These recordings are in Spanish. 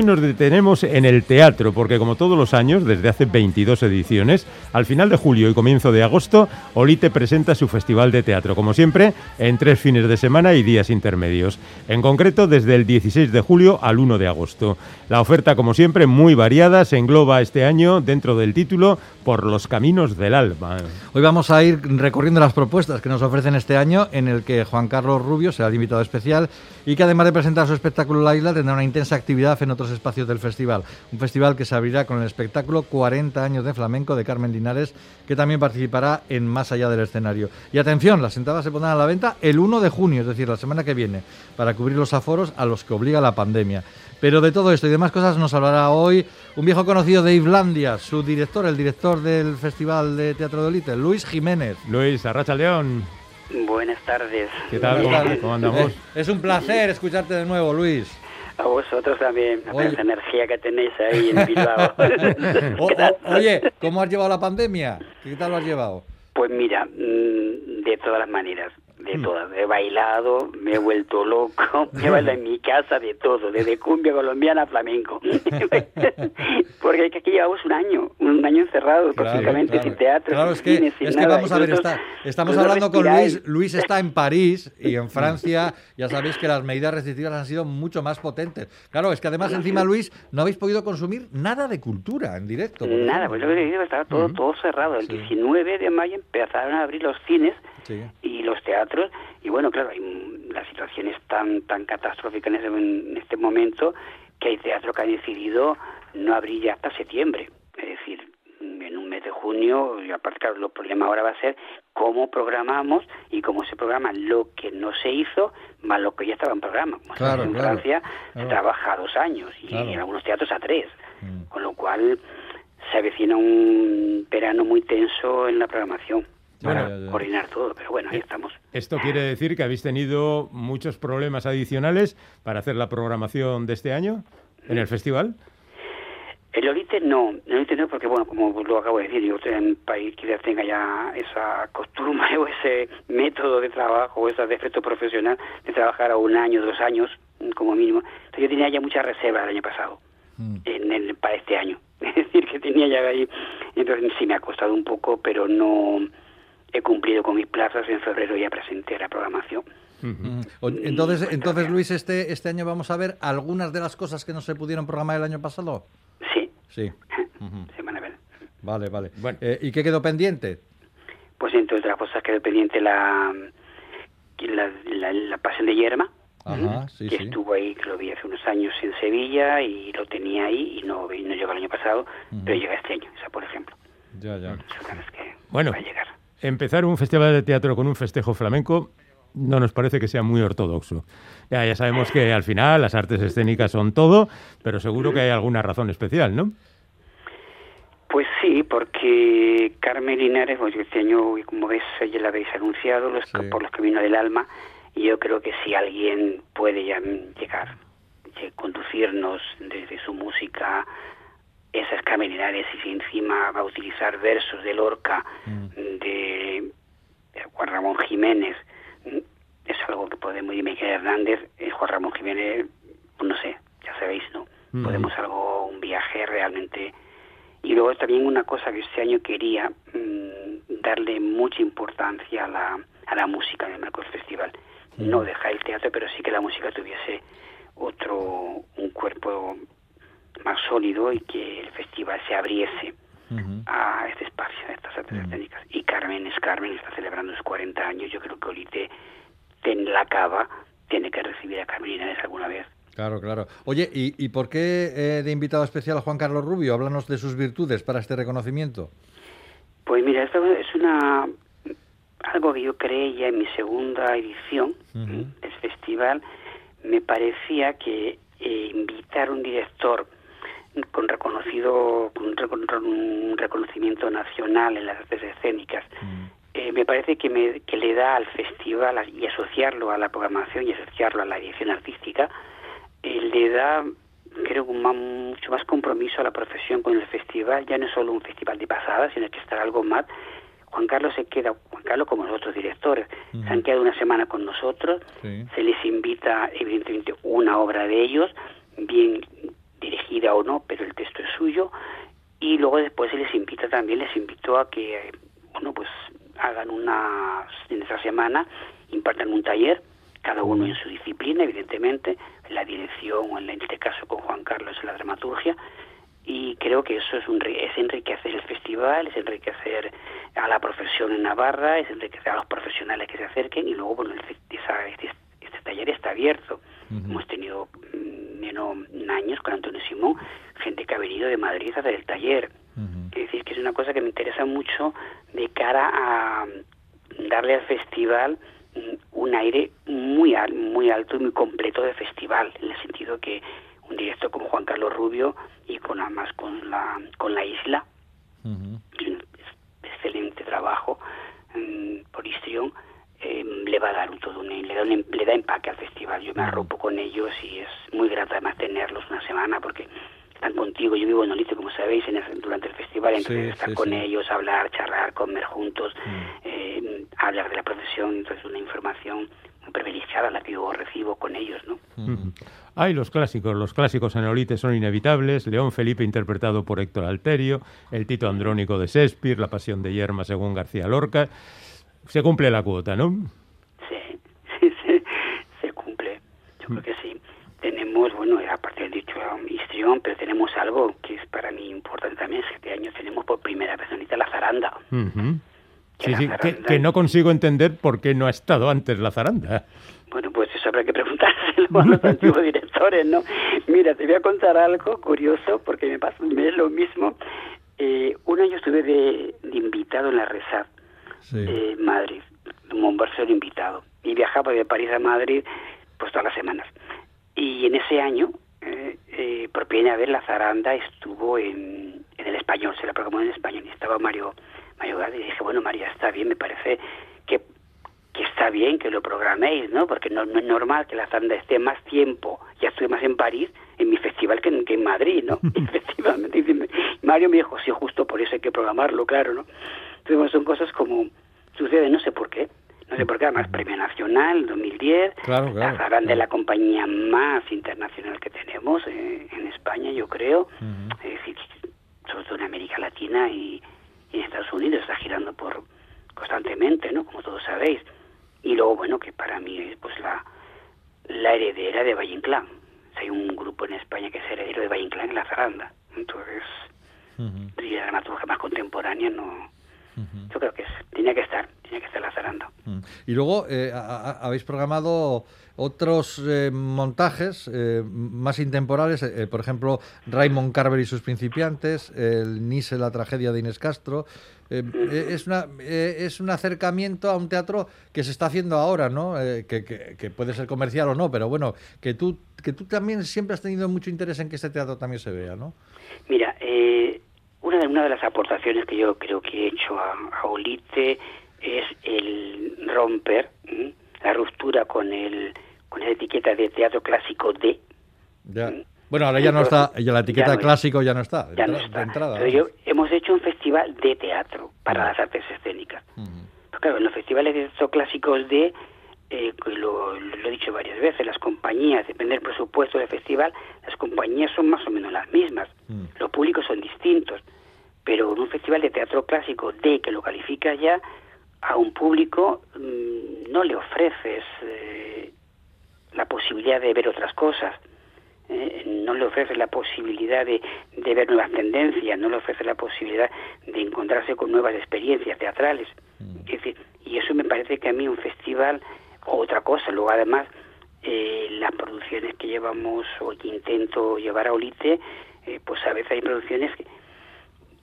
Hoy nos detenemos en el teatro, porque como todos los años, desde hace 22 ediciones, al final de julio y comienzo de agosto, Olite presenta su festival de teatro, como siempre, en tres fines de semana y días intermedios. En concreto, desde el 16 de julio al 1 de agosto. La oferta, como siempre, muy variada, se engloba este año dentro del título Por los caminos del alma. Hoy vamos a ir recorriendo las propuestas que nos ofrecen este año, en el que Juan Carlos Rubio será el invitado especial y que además de presentar su espectáculo La Isla, tendrá una intensa actividad en otros espacios del festival. Un festival que se abrirá con el espectáculo 40 años de flamenco de Carmen Linares, que también participará en Más allá del escenario. Y atención, las entradas se pondrán a la venta el 1 de junio, es decir, la semana que viene, para cubrir los aforos a los que obliga la pandemia. Pero de todo esto y demás cosas nos hablará hoy un viejo conocido de Islandia, su director, el director del Festival de Teatro de Olite, Luis Jiménez. Luis, Arracha León. Buenas tardes. ¿Qué tal? ¿Cómo, cómo andamos? Es un placer escucharte de nuevo, Luis. A vosotros también, a esa energía que tenéis ahí en Bilbao. Oye, ¿cómo has llevado la pandemia? ¿Qué tal lo has llevado? Pues mira, mm, de todas las maneras, de Mm. todas. He bailado, me he vuelto loco, me he bailado en mi casa de todo, desde cumbia colombiana a flamenco. Porque es que aquí llevamos un año, un año encerrado, prácticamente claro. sin teatro, Claro, sin es que, sin es que vamos a ver, Nosotros- está- estamos hablando con. Luis. Luis está en París y en Francia ya sabéis que las medidas restrictivas han sido mucho más potentes. Claro, es que además encima, Luis, no habéis podido consumir nada de cultura en directo. Nada, pues lo que estaba todo, todo cerrado. El Sí. 19 de mayo empezaron a abrir los cines Sí. y los teatros y bueno claro hay, la situación es tan tan catastrófica en, ese- en este momento que hay teatros que han decidido no abrir ya hasta septiembre. Es decir mm, en un mes de junio y aparte claro el problema ahora va a ser cómo programamos y cómo se programa lo que no se hizo más lo que ya estaba en programa. Como Claro, en claro, Francia claro. se trabaja a dos años y en algunos teatros a tres. Mm. con lo cual se avecina un verano muy tenso en la programación para coordinar todo, pero bueno, ahí Eh, estamos. Esto quiere decir que habéis tenido muchos problemas adicionales para hacer la programación de este año en el festival. El Olite no, el Olite no, porque bueno, como lo acabo de decir, yo estoy en un país que ya tenga ya esa costumbre o ese método de trabajo o ese defecto profesional de trabajar a un año, dos años, como mínimo. Entonces yo tenía ya muchas reservas el año pasado, Mm. en el, para este año. Es decir, que tenía ya ahí, entonces sí me ha costado un poco, pero no he cumplido con mis plazas. En febrero ya presenté la programación. Mm. O- Entonces, entonces Luis, este, este año vamos a ver algunas de las cosas que no se pudieron programar el año pasado. Sí, Sí. Ujú. se van a ver. Vale, vale. Bueno. Eh, ¿Y qué quedó pendiente? Pues entre otras cosas quedó pendiente la, la, la, la Pasión de Yerma, Ajá, sí, que sí. estuvo ahí, que lo vi hace unos años en Sevilla y lo tenía ahí y no, no llegó el año pasado, pero llega este año, esa por ejemplo. Ya, ya. Bueno. va a llegar. Empezar un festival de teatro con un festejo flamenco no nos parece que sea muy ortodoxo. Ya, ya sabemos que al final las artes escénicas son todo, pero seguro que hay alguna razón especial, ¿no? Pues sí, porque Carmen Linares, pues este año, y como ves, ya la habéis anunciado, los, Sí. por los caminos del alma, y yo creo que si alguien puede ya llegar, conducirnos desde su música, esas Carmen Linares, y si encima va a utilizar versos de Lorca, Juan Ramón Jiménez, mm, es algo que podemos, y Miguel Hernández, eh, Juan Ramón Jiménez, pues no sé, ya sabéis, ¿no? Ujú. Podemos algo, un viaje realmente y luego también una cosa que este año quería mm, darle mucha importancia a la, a la música en el marco del festival. No dejar el teatro, pero sí que la música tuviese otro, un cuerpo más sólido y que el festival se abriese A este espacio, a estas artes escénicas. Y Carmen es Carmen, está celebrando sus 40 años. Yo creo que Olite en la cava tiene que recibir a Carmen Linares alguna vez. Claro, claro. Oye, ¿y, y por qué eh, de invitado especial a Juan Carlos Rubio? Háblanos de sus virtudes para este reconocimiento. Pues mira, esto es una algo que yo creé ya en mi segunda edición Ujú. del festival. Me parecía que eh, invitar a un director con reconocido con un recon- un reconocimiento nacional en las artes escénicas. Eh, me parece que, me, que le da al festival y asociarlo a la programación y asociarlo a la dirección artística eh, le da creo un ma- mucho más compromiso a la profesión con el festival. Ya no es solo un festival de pasada sino que estará algo más. Juan Carlos se queda Juan Carlos como los otros directores se han quedado una semana con nosotros. Sí. se les invita evidentemente una obra de ellos bien luego después se les invita también, les invito a que, bueno, pues hagan una, en esa semana, impartan un taller, cada uno en su disciplina, evidentemente, en la dirección o en este caso con Juan Carlos en la dramaturgia, y creo que eso es, un, es enriquecer el festival, es enriquecer a la profesión en Navarra, es enriquecer a los profesionales que se acerquen y luego, bueno, esa, este, este, taller está abierto. Hemos tenido menos años con Antonio Simón, gente que ha venido de Madrid a hacer el taller. Es decir, que es una cosa que me interesa mucho de cara a darle al festival un aire muy, muy alto y muy completo de festival, en el sentido que un director como Juan Carlos Rubio y con además con la con la isla un excelente trabajo mm, por histrión va a dar un todo un, le da le da empaque al festival. Yo me arropo con ellos y es muy grato además tenerlos una semana porque están contigo. Yo vivo en Olite como sabéis en durante el festival entonces estar con ellos hablar charlar comer juntos eh, hablar de la profesión entonces una información muy privilegiada la que yo recibo con ellos no hay los clásicos, los clásicos en Olite son inevitables, León Felipe interpretado por Héctor Alterio, el Tito Andrónico de Shakespeare, La Pasión de Yerma según García Lorca. Se cumple la cuota, ¿no? Sí, sí, sí se cumple. Yo creo que sí. Tenemos, bueno, aparte del dicho histrión, pero tenemos algo que es para mí importante también, es que este año tenemos por primera vez ahorita la zaranda. Sí, sí, que, que, no consigo entender por qué no ha estado antes la zaranda. Bueno, pues eso habrá que preguntárselo a los antiguos directores, ¿no? Mira, te voy a contar algo curioso, porque me pasa es lo mismo. Eh, un año estuve de, invitado en la RESAD de Madrid, un ser invitado, y viajaba de París a Madrid pues todas las semanas. Y en ese año, eh, eh, por primera vez, la zaranda estuvo en, en el español, se la programó en español, y estaba Mario, Mario Gade, y dije, bueno, María, está bien, me parece que que está bien que lo programéis, ¿no? Porque no, es normal que la Zanda esté más tiempo, ya estuve más en París, en mi festival que en, que en Madrid, ¿no? Efectivamente. Mario me dijo, sí, justo por eso hay que programarlo, claro, ¿no? Entonces, son cosas como, sucede, no sé por qué, no sé por qué, además Premio Nacional 2010, claro, la Zaranda es la compañía más internacional que tenemos eh, en España, yo creo, es decir, sobre todo en América Latina y, y en Estados Unidos, está girando por constantemente, ¿no? Como todos sabéis. Y luego bueno que para mí es pues la, la heredera de Valle Inclán. Hay un grupo en España que es heredero de Valle Inclán en la zaranda. Entonces y la dramaturgia más contemporánea no yo creo que es, tenía que estar tenía que estar la zaranda y luego eh, habéis programado otros eh, montajes eh, más intemporales, por ejemplo, Raymond Carver y sus principiantes, el Nice, la tragedia de Inés Castro, eh, eh, es, una, eh, es un acercamiento a un teatro que se está haciendo ahora, ¿no? Que, que, puede ser comercial o no, pero bueno, que tú, que tú también siempre has tenido mucho interés en que este teatro también se vea, ¿no? Mira, una, de, una de las aportaciones que yo creo que he hecho a, Olite es el romper la ruptura con el con la etiqueta de teatro clásico de ya. Bueno, ahora ya no está, ya la etiqueta clásico ya no está. Ya no está. entrada, hemos hecho un festival de teatro para las artes escénicas. claro, en los festivales de teatro clásicos de, eh, lo, he dicho varias veces, las compañías, depende del presupuesto del festival, las compañías son más o menos las mismas. Los públicos son distintos. Pero en un festival de teatro clásico de que lo califica ya, a un público mm, no le ofreces eh, la posibilidad de ver otras cosas eh, no le ofrece la posibilidad de, ver nuevas tendencias, no le ofrece la posibilidad de encontrarse con nuevas experiencias teatrales. Mm. y eso me parece que a mí un festival, otra cosa, luego además eh, las producciones que llevamos o que intento llevar a Olite, eh, pues a veces hay producciones que,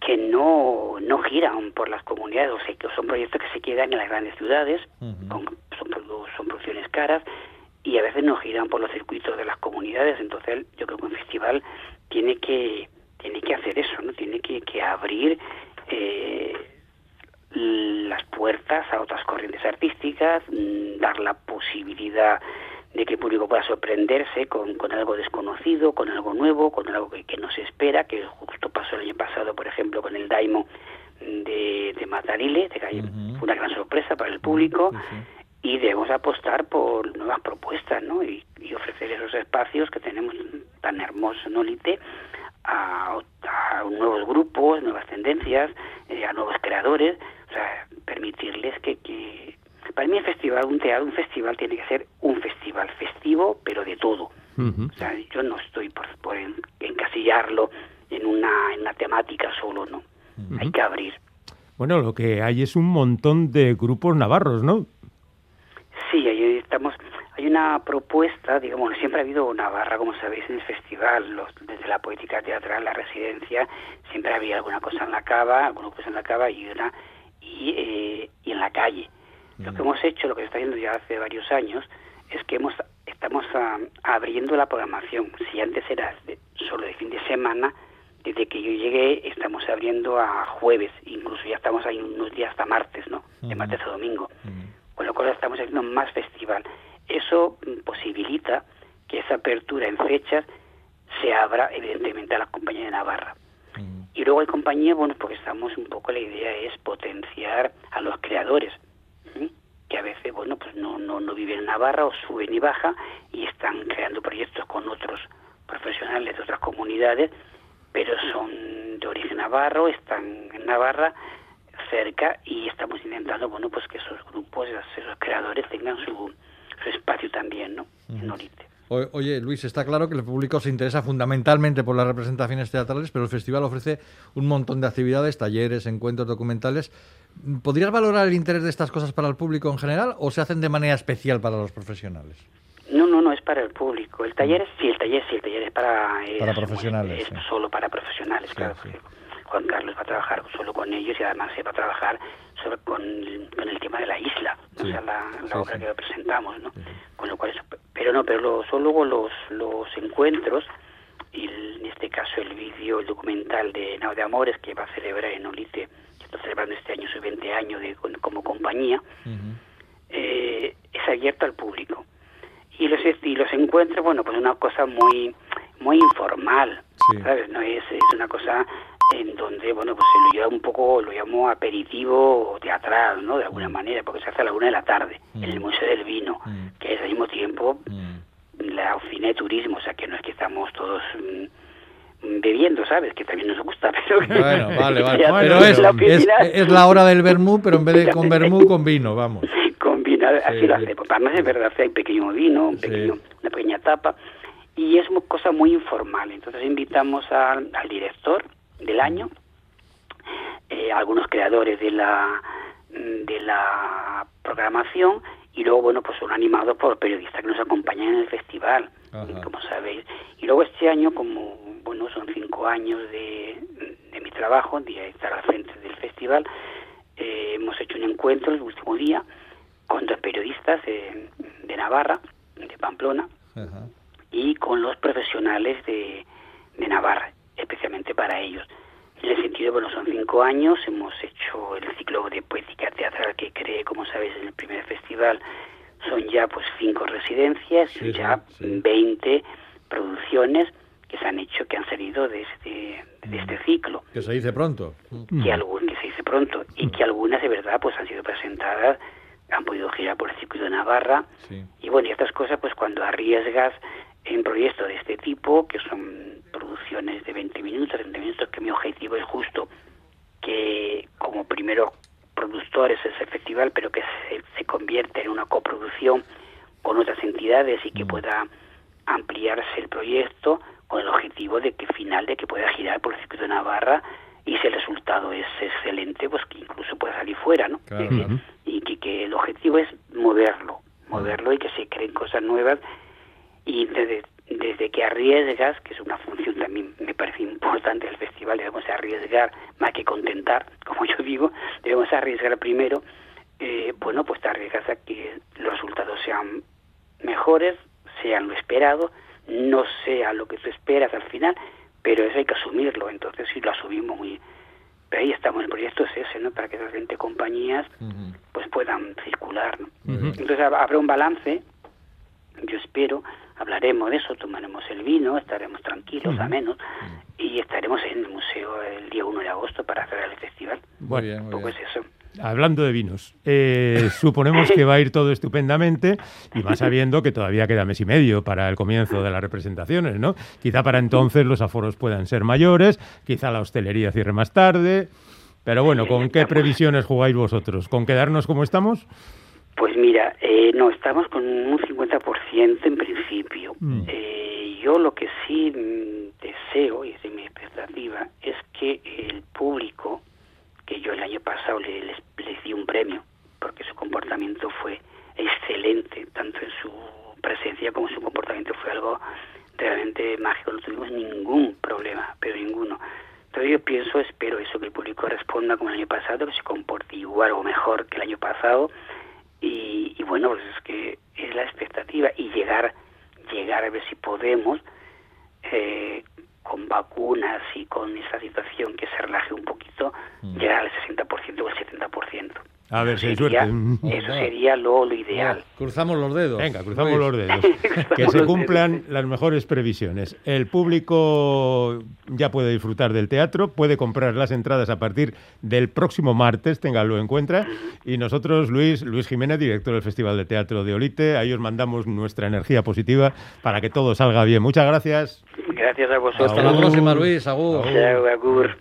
que no, no giran por las comunidades, o sea, que son proyectos que se quedan en las grandes ciudades, son, son producciones caras, y a veces no giran por los circuitos de las comunidades. Entonces yo creo que un festival tiene que tiene que hacer eso no tiene que, que abrir eh, las puertas a otras corrientes artísticas mm, dar la posibilidad de que el público pueda sorprenderse con, con algo desconocido, con algo nuevo, con algo que, que, no se espera, que justo pasó el año pasado, por ejemplo, con el Daimo de, de Matarile, de fue una gran sorpresa para el público y debemos apostar por nuevas propuestas ¿no? y, ofrecer esos espacios que tenemos tan hermosos en Olite a, nuevos grupos, residencias, eh, a nuevos creadores, o sea, permitirles que, que... Para mí el festival, un teatro, un festival tiene que ser un festival festivo, pero de todo. O sea, yo no estoy por, por encasillarlo en una, en una temática solo, ¿no? Hay que abrir. Bueno, lo que hay es un montón de grupos navarros, ¿no? Sí, ahí estamos. Hay una propuesta, digamos, siempre ha habido Navarra, como sabéis, en el festival, los, desde la poética teatral, la residencia, siempre había alguna cosa en la cava, alguna cosa en la cava y una y, eh, y en la calle. Lo que hemos hecho, lo que se está haciendo ya hace varios años, es que hemos estamos ah, abriendo la programación. Si antes era solo de fin de semana, desde que yo llegué estamos abriendo a jueves, incluso ya estamos ahí unos días hasta martes, ¿no? De martes a domingo. Con lo cual estamos haciendo más festival. Eso mm, posibilita que esa apertura en fechas se abra evidentemente a la compañía de Navarra. Y luego hay compañía, bueno, porque estamos un poco, la idea es potenciar a los creadores, a veces, bueno, pues no, no, no viven en Navarra o suben y bajan y están creando proyectos con otros profesionales de otras comunidades pero son de origen navarro, están en Navarra cerca y estamos intentando bueno pues que esos grupos, esos creadores tengan su, espacio también ¿no? en Orite. Oye, Luis, está claro que el público se interesa fundamentalmente por las representaciones teatrales, pero el festival ofrece un montón de actividades, talleres, encuentros documentales. ¿Podrías valorar el interés de estas cosas para el público en general o se hacen de manera especial para los profesionales? No, no, no, es para el público. El taller, sí, el taller sí, el taller es para... para profesionales. Es solo para profesionales, claro. Juan Carlos va a trabajar solo con ellos y además se va a trabajar sobre, con, el tema de la isla, o sea, la, obra que presentamos, ¿no? Con lo cual, pero no, pero son luego los, los encuentros, y en este caso el vídeo, el documental de Nao de Amores que va a celebrar en Olite, está celebrando este año su 20 años de, como compañía, eh, es abierto al público y los y los encuentros bueno pues una cosa muy muy informal sabes no es, es una cosa en donde bueno pues se lo lleva un poco lo llamo aperitivo teatral no de alguna mm. manera porque se hace a la una de la tarde en el mm. museo del vino mm. que es al mismo tiempo la oficina de turismo o sea que no es que estamos todos bebiendo, ¿sabes? Que también nos gusta, pero... Bueno, vale, vale. Pero es, la es, la hora del vermú, pero en vez de con vermú, con vino, vamos así lo hacemos. Además es verdad, hay pequeño vino, un pequeño, una pequeña tapa, y es una cosa muy informal. Entonces invitamos al director del año, eh, algunos creadores de la de la programación y luego bueno pues son animados por periodistas que nos acompañan en el festival como sabéis y luego este año como bueno son cinco años de, de mi trabajo de estar al frente del festival. Eh, hemos hecho un encuentro el último día con dos periodistas de, Navarra, de Pamplona, y con los profesionales de, Navarra, especialmente para ellos. En el sentido, bueno, son cinco años, hemos hecho el ciclo de poética teatral que creé, como sabéis, en el primer festival, son ya pues cinco residencias y ya veinte producciones que se han hecho, que han salido de este, de este ciclo. Que se dice pronto. Que, que se dice pronto, y que algunas de verdad pues han sido presentadas han podido girar por el circuito de Navarra. Y bueno, y estas cosas, pues cuando arriesgas en proyectos de este tipo, que son producciones de 20 minutos, 30 minutos, que mi objetivo es justo que como primero productores es el festival, pero que se, se convierte en una coproducción con otras entidades y que mm. pueda ampliarse el proyecto con el objetivo de que final de que pueda girar por el circuito de Navarra y si el resultado es excelente, pues que incluso pueda salir fuera, ¿no? Y que, el objetivo es moverlo, moverlo y que se creen cosas nuevas y desde, desde que arriesgas, que es una función también me parece importante del festival, debemos arriesgar más que contentar, como yo digo, debemos arriesgar primero, eh, bueno, pues te arriesgas a que los resultados sean mejores, sean lo esperado, no sea lo que tú esperas al final, pero eso hay que asumirlo, entonces si lo asumimos muy... Pero ahí estamos, el proyecto es ese, ¿no? Para que esas 20 compañías pues puedan circular, ¿no? Entonces habrá un balance, yo espero, hablaremos de eso, tomaremos el vino, estaremos tranquilos, a menos, y estaremos en el museo el día 1 de agosto para cerrar el festival. Muy bien, un poco es eso. Hablando de vinos, eh, suponemos que va a ir todo estupendamente y más sabiendo que todavía queda mes y medio para el comienzo de las representaciones, ¿no? Quizá para entonces los aforos puedan ser mayores, quizá la hostelería cierre más tarde. Pero bueno, ¿con qué previsiones jugáis vosotros? ¿Con quedarnos como estamos? Pues mira, eh, no, estamos con un 50% en principio. Mm. Eh, yo lo que sí mm, deseo, y es de mi expectativa, es que el público, el año pasado les, les di un premio, porque su comportamiento fue excelente, tanto en su presencia como en su comportamiento fue algo realmente mágico, no tuvimos ningún problema, pero ninguno. Entonces yo pienso, espero eso, que el público responda como el año pasado, que se comporte igual o mejor que el año pasado, y, bueno, pues es que es la expectativa, y llegar, llegar a ver si podemos, eh, con vacunas y con esa situación que se relaje un poquito, mm. llegar al 60% o el 70%. A ver si hay suerte. Eso sería lo, ideal. cruzamos los dedos. Venga, cruzamos los dedos. que se cumplan las mejores previsiones. El público ya puede disfrutar del teatro, puede comprar las entradas a partir del próximo martes, ténganlo en cuenta. Y nosotros, Luis, Luis Jiménez, director del Festival de Teatro de Olite, ahí os mandamos nuestra energía positiva para que todo salga bien. Muchas gracias. Gracias a vosotros. Hasta la próxima, Luis. Agur. Agur.